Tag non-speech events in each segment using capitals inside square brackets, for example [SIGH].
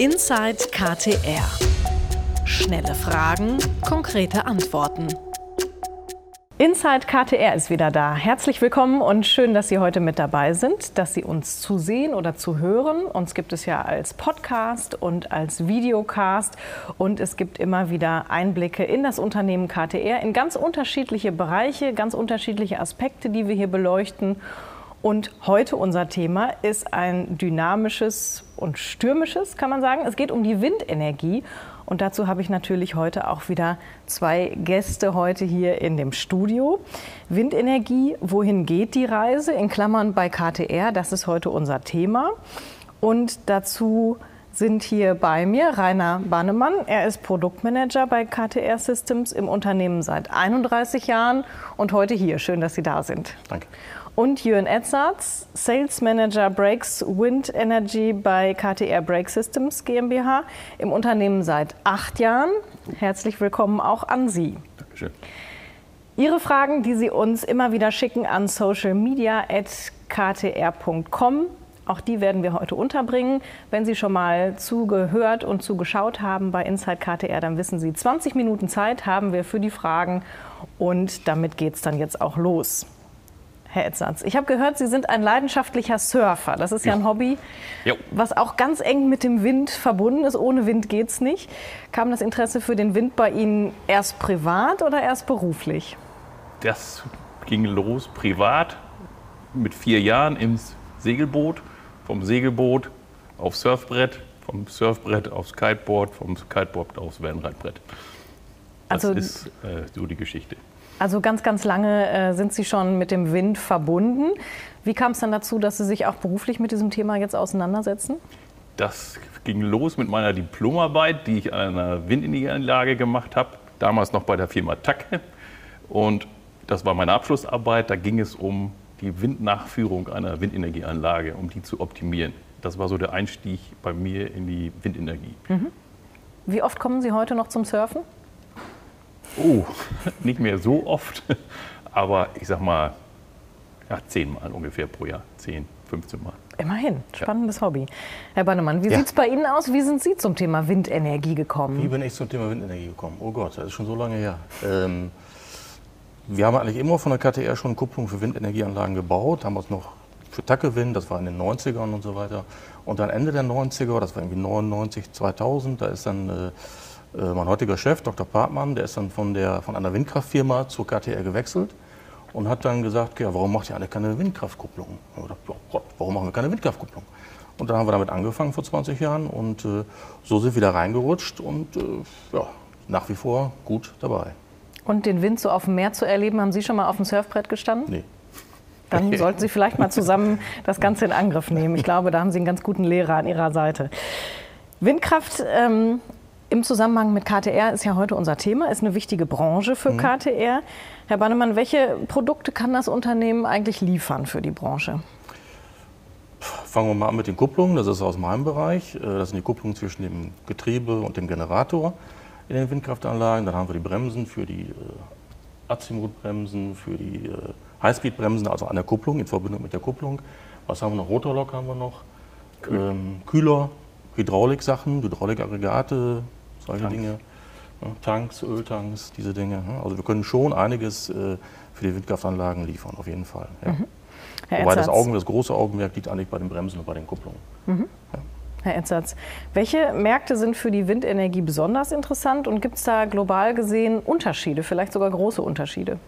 Inside KTR. Schnelle Fragen, konkrete Antworten. Inside KTR ist wieder da. Herzlich willkommen und schön, dass Sie heute mit dabei sind, dass Sie uns zu sehen oder zu hören. Uns gibt es ja als Podcast und als Videocast und es gibt immer wieder Einblicke in das Unternehmen KTR, in ganz unterschiedliche Bereiche, ganz unterschiedliche Aspekte, die wir hier beleuchten. Und heute unser Thema ist ein dynamisches und stürmisches, kann man sagen. Es geht um die Windenergie. Und dazu habe ich natürlich heute auch wieder zwei Gäste heute hier in dem Studio. Windenergie, wohin geht die Reise? In Klammern bei KTR, das ist heute unser Thema. Und dazu sind hier bei mir Rainer Bannemann. Er ist Produktmanager bei KTR Systems im Unternehmen seit 31 Jahren und heute hier. Schön, dass Sie da sind. Danke und Jürgen Edzards, Sales Manager Brakes Wind Energy bei KTR Brake Systems GmbH im Unternehmen seit acht Jahren. Herzlich willkommen auch an Sie. Dankeschön. Ihre Fragen, die Sie uns immer wieder schicken an socialmedia.ktr.com. Auch die werden wir heute unterbringen. Wenn Sie schon mal zugehört und zugeschaut haben bei Inside KTR, dann wissen Sie, 20 Minuten Zeit haben wir für die Fragen und damit geht es dann jetzt auch los. Herr Etzatz. Ich habe gehört, Sie sind ein leidenschaftlicher Surfer. Das ist ja, ja ein Hobby, jo. was auch ganz eng mit dem Wind verbunden ist. Ohne Wind geht es nicht. Kam das Interesse für den Wind bei Ihnen erst privat oder erst beruflich? Das ging los privat mit vier Jahren im Segelboot, vom Segelboot aufs Surfbrett, vom Surfbrett aufs Kiteboard, vom Kiteboard aufs Wellenreitbrett. Das also, ist äh, so die Geschichte. Also ganz, ganz lange äh, sind Sie schon mit dem Wind verbunden. Wie kam es dann dazu, dass Sie sich auch beruflich mit diesem Thema jetzt auseinandersetzen? Das ging los mit meiner Diplomarbeit, die ich an einer Windenergieanlage gemacht habe, damals noch bei der Firma Tacke. Und das war meine Abschlussarbeit. Da ging es um die Windnachführung einer Windenergieanlage, um die zu optimieren. Das war so der Einstieg bei mir in die Windenergie. Mhm. Wie oft kommen Sie heute noch zum Surfen? Oh, [LAUGHS] nicht mehr so oft, [LAUGHS] aber ich sag mal, ja, zehnmal ungefähr pro Jahr. Zehn, 15 Mal. Immerhin, spannendes ja. Hobby. Herr Bannemann, wie ja. sieht es bei Ihnen aus? Wie sind Sie zum Thema Windenergie gekommen? Wie bin ich zum Thema Windenergie gekommen? Oh Gott, das ist schon so lange her. Ähm, wir haben eigentlich immer von der KTR schon Kupplung für Windenergieanlagen gebaut, damals noch für Tackewind, das war in den 90ern und so weiter. Und dann Ende der 90er, das war irgendwie 99, 2000, da ist dann äh, äh, mein heutiger Chef, Dr. Partmann, der ist dann von, der, von einer Windkraftfirma zur KTR gewechselt und hat dann gesagt, ja, warum macht ihr alle keine Windkraftkupplung? Gedacht, oh Gott, warum machen wir keine Windkraftkupplung? Und dann haben wir damit angefangen vor 20 Jahren und äh, so sind wir da reingerutscht und äh, ja, nach wie vor gut dabei. Und den Wind so auf dem Meer zu erleben, haben Sie schon mal auf dem Surfbrett gestanden? Nee. Dann sollten Sie vielleicht mal zusammen [LAUGHS] das Ganze in Angriff nehmen. Ich glaube, da haben Sie einen ganz guten Lehrer an Ihrer Seite. Windkraft ähm, im Zusammenhang mit KTR ist ja heute unser Thema, ist eine wichtige Branche für mhm. KTR. Herr Bannemann, welche Produkte kann das Unternehmen eigentlich liefern für die Branche? Fangen wir mal an mit den Kupplungen, das ist aus meinem Bereich. Äh, das sind die Kupplungen zwischen dem Getriebe und dem Generator in den Windkraftanlagen. Dann haben wir die Bremsen für die äh, Azimutbremsen, für die äh, Highspeedbremsen, also an der Kupplung, in Verbindung mit der Kupplung. Was haben wir noch? Rotorlock haben wir noch. Kühl. Ähm, Kühler, Hydrauliksachen, Hydraulikaggregate, solche Tanks. Dinge. Ja, Tanks, Öltanks, diese Dinge. Also wir können schon einiges äh, für die Windkraftanlagen liefern, auf jeden Fall. Ja. Mhm. Wobei das, Augen, das große Augenmerk liegt eigentlich bei den Bremsen und bei den Kupplungen. Mhm. Ja. Herr Enzatz, welche Märkte sind für die Windenergie besonders interessant und gibt es da global gesehen Unterschiede, vielleicht sogar große Unterschiede?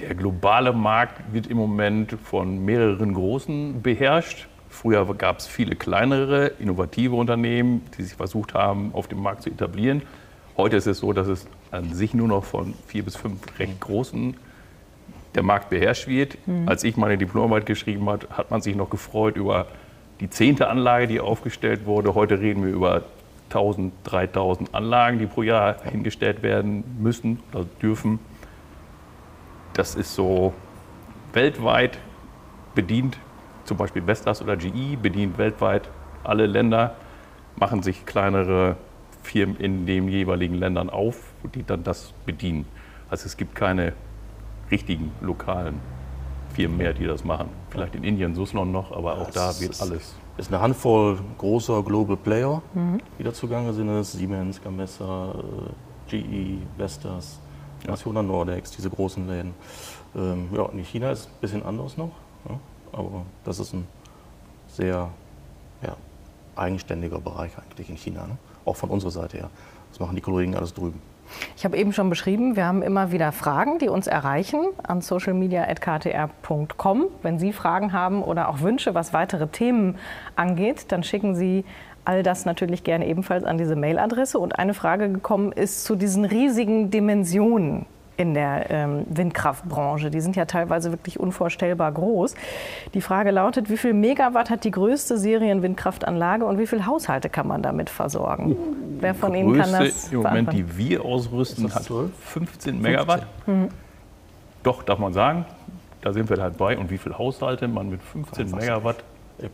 Der globale Markt wird im Moment von mehreren großen beherrscht. Früher gab es viele kleinere, innovative Unternehmen, die sich versucht haben, auf dem Markt zu etablieren. Heute ist es so, dass es an sich nur noch von vier bis fünf recht großen der Markt beherrscht wird. Mhm. Als ich meine Diplomarbeit geschrieben habe, hat man sich noch gefreut über die zehnte Anlage, die aufgestellt wurde. Heute reden wir über 1000, 3000 Anlagen, die pro Jahr hingestellt werden müssen oder dürfen. Das ist so weltweit bedient zum Beispiel Vestas oder GE bedient weltweit alle Länder, machen sich kleinere Firmen in den jeweiligen Ländern auf, die dann das bedienen. Also es gibt keine richtigen lokalen Firmen mehr, die das machen. Vielleicht in Indien, Suslon noch, aber auch da es wird ist- alles. Es ist eine Handvoll großer Global Player, die da zugange sind. Das ist Siemens, Gamesa, äh, GE, Vestas, National Nordex, diese großen Läden. Ähm, ja, und in China ist es ein bisschen anders noch, ja, aber das ist ein sehr ja, eigenständiger Bereich eigentlich in China, ne? auch von unserer Seite her. Das machen die Kollegen alles drüben. Ich habe eben schon beschrieben, wir haben immer wieder Fragen, die uns erreichen an socialmedia.ktr.com. Wenn Sie Fragen haben oder auch Wünsche, was weitere Themen angeht, dann schicken Sie all das natürlich gerne ebenfalls an diese Mailadresse. Und eine Frage gekommen ist zu diesen riesigen Dimensionen in der ähm, Windkraftbranche. Die sind ja teilweise wirklich unvorstellbar groß. Die Frage lautet, wie viel Megawatt hat die größte Serienwindkraftanlage und wie viele Haushalte kann man damit versorgen? Wer von Ihnen kann Größte das im Moment, die wir ausrüsten, hat 12? 15 Megawatt. Doch, darf man sagen. Da sind wir halt bei. Und wie viele Haushalte man mit 15 Weiß Megawatt?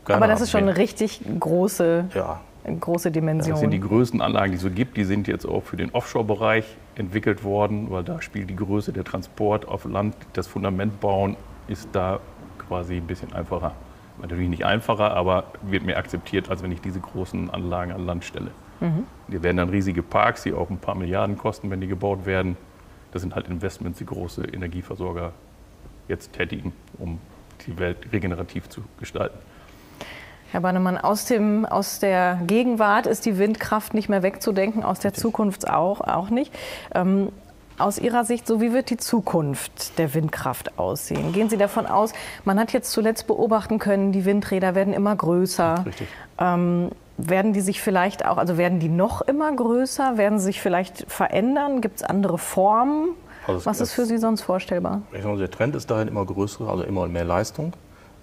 Aber das ist schon eine richtig große, Ja, große Dimension. Das sind die größten Anlagen, die es so gibt. Die sind jetzt auch für den Offshore-Bereich entwickelt worden, weil da spielt die Größe der Transport auf Land, das Fundament bauen, ist da quasi ein bisschen einfacher. Natürlich nicht einfacher, aber wird mehr akzeptiert, als wenn ich diese großen Anlagen an Land stelle. Die werden dann riesige Parks, die auch ein paar Milliarden kosten, wenn die gebaut werden. Das sind halt Investments, die große Energieversorger jetzt tätigen, um die Welt regenerativ zu gestalten. Herr Bannemann, aus, dem, aus der Gegenwart ist die Windkraft nicht mehr wegzudenken, aus der Zukunft auch, auch nicht. Ähm, aus Ihrer Sicht, so wie wird die Zukunft der Windkraft aussehen? Gehen Sie davon aus, man hat jetzt zuletzt beobachten können, die Windräder werden immer größer. richtig. Ähm, werden die sich vielleicht auch, also werden die noch immer größer? Werden sie sich vielleicht verändern? Gibt es andere Formen? Also Was ist für Sie sonst vorstellbar? Ich sag mal, der Trend ist dahin immer größere, also immer mehr Leistung,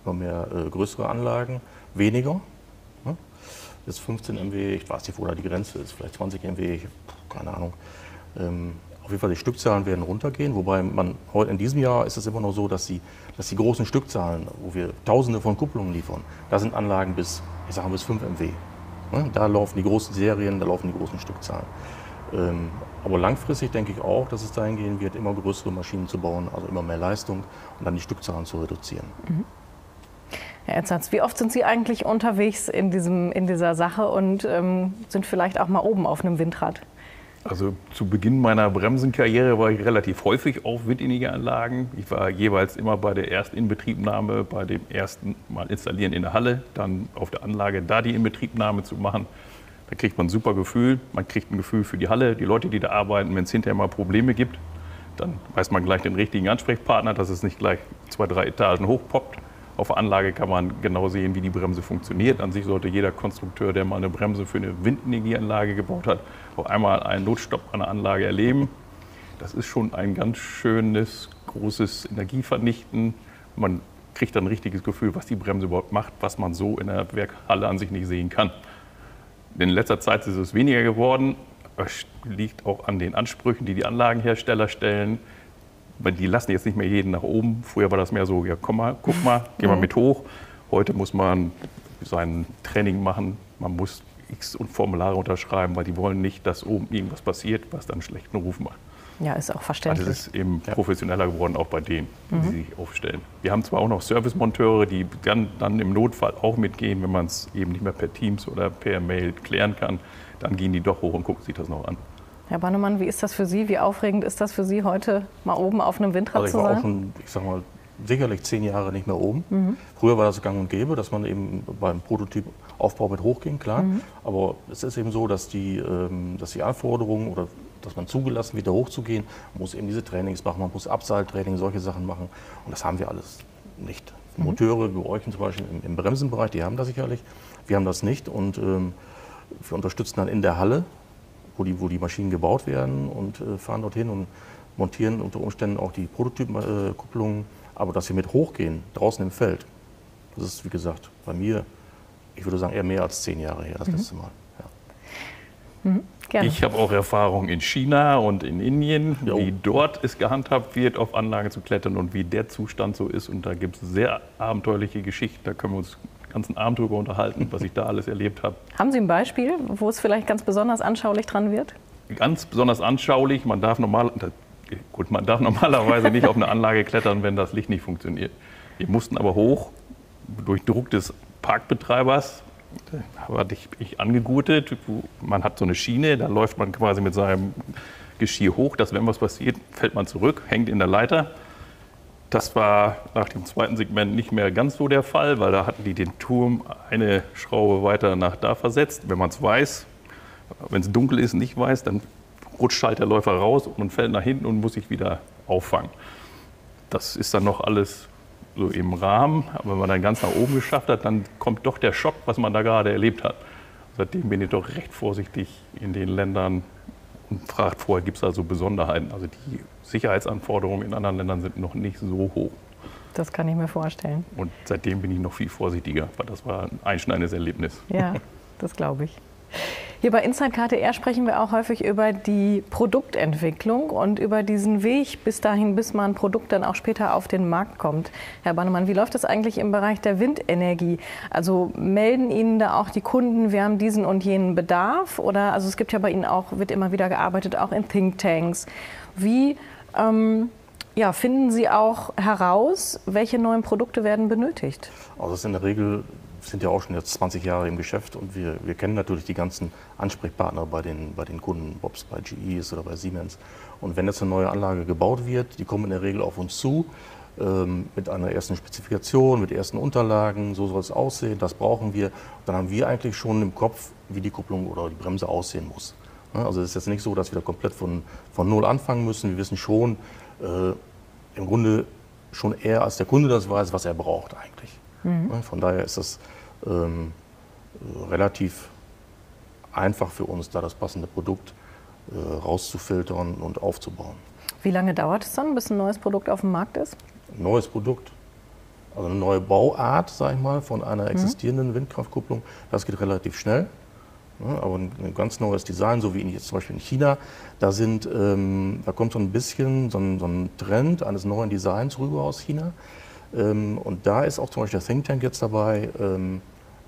immer mehr äh, größere Anlagen, weniger. Ne? Jetzt 15 MW, ich weiß nicht, wo da die Grenze ist, vielleicht 20 MW, keine Ahnung. Ähm, auf jeden Fall die Stückzahlen werden runtergehen, wobei man heute in diesem Jahr ist es immer noch so, dass die, dass die großen Stückzahlen, wo wir Tausende von Kupplungen liefern, da sind Anlagen bis, ich sage bis 5 MW. Ne? Da laufen die großen Serien, da laufen die großen Stückzahlen. Ähm, aber langfristig denke ich auch, dass es dahin gehen wird, immer größere Maschinen zu bauen, also immer mehr Leistung und dann die Stückzahlen zu reduzieren. Herr Etzatz, wie oft sind Sie eigentlich unterwegs in, diesem, in dieser Sache und ähm, sind vielleicht auch mal oben auf einem Windrad? Also zu Beginn meiner Bremsenkarriere war ich relativ häufig auf Windenergieanlagen. Ich war jeweils immer bei der ersten Inbetriebnahme, bei dem ersten Mal installieren in der Halle, dann auf der Anlage da die Inbetriebnahme zu machen. Da kriegt man ein super Gefühl. Man kriegt ein Gefühl für die Halle, die Leute, die da arbeiten. Wenn es hinterher mal Probleme gibt, dann weiß man gleich den richtigen Ansprechpartner, dass es nicht gleich zwei, drei Etagen hochpoppt. Auf der Anlage kann man genau sehen, wie die Bremse funktioniert. An sich sollte jeder Konstrukteur, der mal eine Bremse für eine Windenergieanlage gebaut hat, auch einmal einen Notstopp an der Anlage erleben. Das ist schon ein ganz schönes, großes Energievernichten. Man kriegt dann ein richtiges Gefühl, was die Bremse überhaupt macht, was man so in der Werkhalle an sich nicht sehen kann. In letzter Zeit ist es weniger geworden. Das liegt auch an den Ansprüchen, die die Anlagenhersteller stellen. Weil Die lassen jetzt nicht mehr jeden nach oben. Früher war das mehr so, ja komm mal, guck mal, geh mal mit hoch. Heute muss man sein Training machen. Man muss X und Formulare unterschreiben, weil die wollen nicht, dass oben irgendwas passiert, was dann einen schlechten Ruf macht. Ja, ist auch Also verständlich. es ist eben professioneller geworden, auch bei denen, die sich aufstellen. Wir haben zwar auch noch Servicemonteure, die dann, dann im Notfall auch mitgehen, wenn man es eben nicht mehr per Teams oder per Mail klären kann, dann gehen die doch hoch und gucken sich das noch an. Herr Bannemann, wie ist das für Sie? Wie aufregend ist das für Sie, heute mal oben auf einem Windrad Also ich zu war auch sein? schon, ich sag mal, sicherlich zehn Jahre nicht mehr oben. Früher war das gang und gäbe, dass man eben beim Prototypaufbau mit hochging, klar. Aber es ist eben so, dass die, ähm, dass die Anforderungen oder dass man zugelassen wird, da hochzugehen, man muss eben diese Trainings machen, man muss Abseiltraining, solche Sachen machen. Und das haben wir alles nicht. Moteure, wie bei euch zum Beispiel im, im Bremsenbereich, die haben das sicherlich. Wir haben das nicht und ähm, wir unterstützen dann in der Halle, wo die, wo die Maschinen gebaut werden und äh, fahren dorthin und montieren unter Umständen auch die Prototypenkupplungen. Aber dass wir mit hochgehen, draußen im Feld, das ist wie gesagt bei mir, ich würde sagen, eher mehr als zehn Jahre her, das letzte Mal. Ja. Gerne. Ich habe auch Erfahrung in China und in Indien, Jo. wie dort es gehandhabt wird, auf Anlagen zu klettern und wie der Zustand so ist. Und da gibt es sehr abenteuerliche Geschichten, da können wir uns ganzen Abend drüber unterhalten, was ich da alles erlebt habe. Haben Sie ein Beispiel, wo es vielleicht ganz besonders anschaulich dran wird? ganz besonders anschaulich. Man darf, normal, gut, man darf [LAUGHS] normalerweise nicht auf eine Anlage klettern, wenn das Licht nicht funktioniert. Wir mussten aber hoch durch Druck des Parkbetreibers. Da hatte ich, ich angegurtet. Man hat so eine Schiene, da läuft man quasi mit seinem Geschirr hoch, dass wenn was passiert, fällt man zurück, hängt in der Leiter. Das war nach dem zweiten Segment nicht mehr ganz so der Fall, weil da hatten die den Turm eine Schraube weiter nach da versetzt. Wenn man es weiß, wenn es dunkel ist, nicht weiß, dann rutscht halt der Läufer raus und fällt nach hinten und muss sich wieder auffangen. Das ist dann noch alles so im Rahmen. Aber wenn man dann ganz nach oben geschafft hat, dann kommt doch der Schock, was man da gerade erlebt hat. Seitdem bin ich doch recht vorsichtig in den Ländern und fragt vorher, gibt es da so Besonderheiten. Also die Sicherheitsanforderungen in anderen Ländern sind noch nicht so hoch. Das kann ich mir vorstellen. Und seitdem bin ich noch viel vorsichtiger, weil das war ein einschneidendes Erlebnis. Ja, das glaube ich. Hier bei Inside KTR sprechen wir auch häufig über die Produktentwicklung und über diesen Weg bis dahin, bis mal ein Produkt dann auch später auf den Markt kommt. Herr Bannemann, wie läuft das eigentlich im Bereich der Windenergie? Also melden Ihnen da auch die Kunden, wir haben diesen und jenen Bedarf? Oder also es gibt ja bei Ihnen auch, wird immer wieder gearbeitet, auch in Thinktanks. Wie ähm, ja, finden Sie auch heraus, welche neuen Produkte werden benötigt? Also das ist in der Regel sind ja auch schon jetzt 20 Jahre im Geschäft und wir, wir kennen natürlich die ganzen Ansprechpartner bei den, bei den Kunden, ob es bei GE ist oder bei Siemens. Und wenn jetzt eine neue Anlage gebaut wird, die kommen in der Regel auf uns zu ähm, mit einer ersten Spezifikation, mit ersten Unterlagen, so soll es aussehen, das brauchen wir. Dann haben wir eigentlich schon im Kopf, wie die Kupplung oder die Bremse aussehen muss. Also es ist jetzt nicht so, dass wir da komplett von, von Null anfangen müssen. Wir wissen schon, äh, im Grunde schon eher als der Kunde das weiß, was er braucht eigentlich. Mhm. Von daher ist das ähm, relativ einfach für uns, da das passende Produkt äh, rauszufiltern und aufzubauen. Wie lange dauert es dann, bis ein neues Produkt auf dem Markt ist? Ein neues Produkt, also eine neue Bauart, sage ich mal, von einer mhm. existierenden mhm. Windkraftkupplung, das geht relativ schnell. Ja, aber ein, ganz neues Design, so wie jetzt zum Beispiel in China, da, sind, ähm, da kommt so ein bisschen so ein, so ein Trend eines neuen Designs rüber aus China. Ähm, und da ist auch zum Beispiel der Think Tank jetzt dabei, ähm,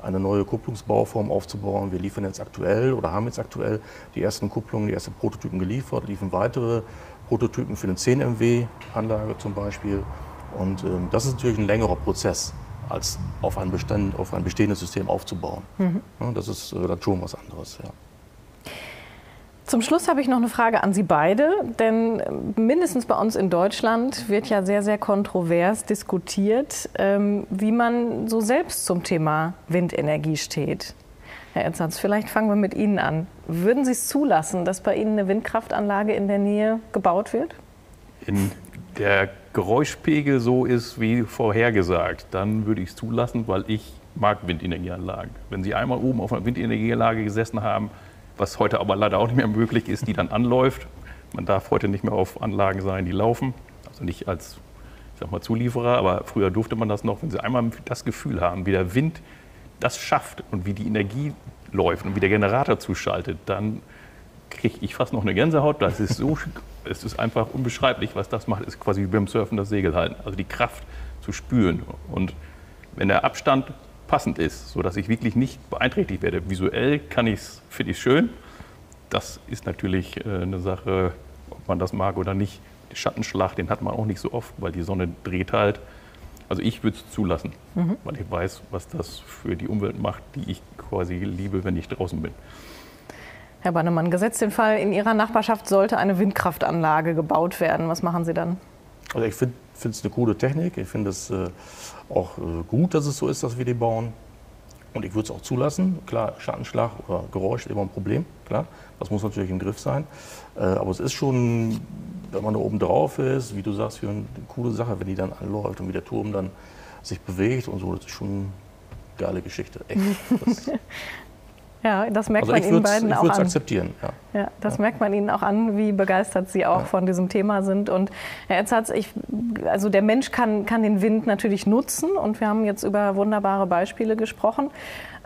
eine neue Kupplungsbauform aufzubauen. Wir liefern jetzt aktuell oder haben jetzt aktuell die ersten Kupplungen, die ersten Prototypen geliefert, liefern weitere Prototypen für eine 10 MW Anlage zum Beispiel. Und ähm, das ist natürlich ein längerer Prozess, als auf ein, Bestand, auf ein bestehendes System aufzubauen. Mhm. Ja, das ist äh, dann schon was anderes. Ja. Zum Schluss habe ich noch eine Frage an Sie beide, denn mindestens bei uns in Deutschland wird ja sehr, sehr kontrovers diskutiert, ähm, wie man so selbst zum Thema Windenergie steht. Herr Enzatz, vielleicht fangen wir mit Ihnen an. Würden Sie es zulassen, dass bei Ihnen eine Windkraftanlage in der Nähe gebaut wird? Wenn der Geräuschpegel so ist wie vorhergesagt, dann würde ich es zulassen, weil ich mag Windenergieanlagen. Wenn Sie einmal oben auf einer Windenergieanlage gesessen haben, was heute aber leider auch nicht mehr möglich ist, die dann anläuft. Man darf heute nicht mehr auf Anlagen sein, die laufen, also nicht als ich sag mal, Zulieferer, aber früher durfte man das noch, wenn Sie einmal das Gefühl haben, wie der Wind das schafft und wie die Energie läuft und wie der Generator zuschaltet, dann kriege ich fast noch eine Gänsehaut. Das ist so, es ist einfach unbeschreiblich, was das macht. Es ist quasi wie beim Surfen das Segel halten. Also die Kraft zu spüren. Und wenn der Abstand passend ist, sodass ich wirklich nicht beeinträchtigt werde. Visuell kann ich es, finde ich schön. Das ist natürlich äh, eine Sache, ob man das mag oder nicht. Den Schattenschlag, den hat man auch nicht so oft, weil die Sonne dreht halt. Also ich würde es zulassen, mhm. weil ich weiß, was das für die Umwelt macht, die ich quasi liebe, wenn ich draußen bin. Herr Bannemann, gesetzt den Fall, in Ihrer Nachbarschaft sollte eine Windkraftanlage gebaut werden. Was machen Sie dann? Also ich finde es eine coole Technik. Ich finde es äh, auch äh, gut, dass es so ist, dass wir die bauen. Und ich würde es auch zulassen. Klar, Schattenschlag oder Geräusch ist immer ein Problem. Klar, das muss natürlich im Griff sein. Äh, aber es ist schon, wenn man da oben drauf ist, wie du sagst, für eine coole Sache, wenn die dann anläuft und wie der Turm dann sich bewegt und so. Das ist schon eine geile Geschichte. Echt. [LAUGHS] Ja, das merkt also man Ihnen beiden auch an. Ich würde es akzeptieren. Ja. ja das ja. merkt man Ihnen auch an, wie begeistert Sie auch ja. von diesem Thema sind. Und Herr Erzatz, ich, also der Mensch kann, kann den Wind natürlich nutzen und wir haben jetzt über wunderbare Beispiele gesprochen.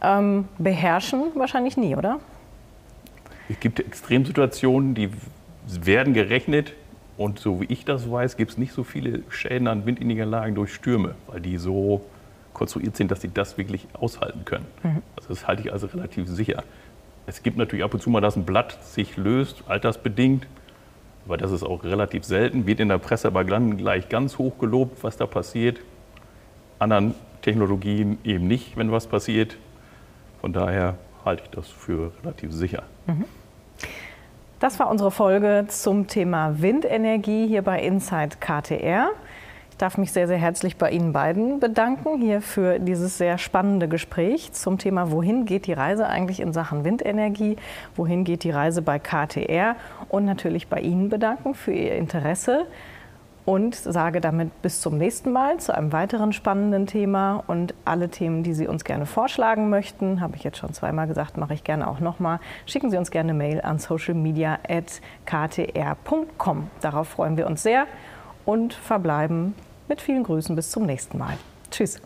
Ähm, beherrschen wahrscheinlich nie, oder? Es gibt Extremsituationen, die werden gerechnet. Und so wie ich das weiß, gibt es nicht so viele Schäden an Windinniganlagen durch Stürme, weil die so konstruiert sind, dass sie das wirklich aushalten können. Mhm. Also das halte ich also relativ sicher. Es gibt natürlich ab und zu mal, dass ein Blatt sich löst, altersbedingt, aber das ist auch relativ selten. Wird in der Presse aber gleich ganz hoch gelobt, was da passiert. anderen Technologien eben nicht, wenn was passiert. Von daher halte ich das für relativ sicher. Das war unsere Folge zum Thema Windenergie hier bei Inside KTR. Ich darf mich sehr, sehr herzlich bei Ihnen beiden bedanken hier für dieses sehr spannende Gespräch zum Thema, wohin geht die Reise eigentlich in Sachen Windenergie, wohin geht die Reise bei KTR und natürlich bei Ihnen bedanken für Ihr Interesse und sage damit bis zum nächsten Mal zu einem weiteren spannenden Thema und alle Themen, die Sie uns gerne vorschlagen möchten, habe ich jetzt schon zweimal gesagt, mache ich gerne auch nochmal. Schicken Sie uns gerne Mail an socialmedia.ktr.com. Darauf freuen wir uns sehr und verbleiben mit vielen Grüßen bis zum nächsten Mal. Tschüss.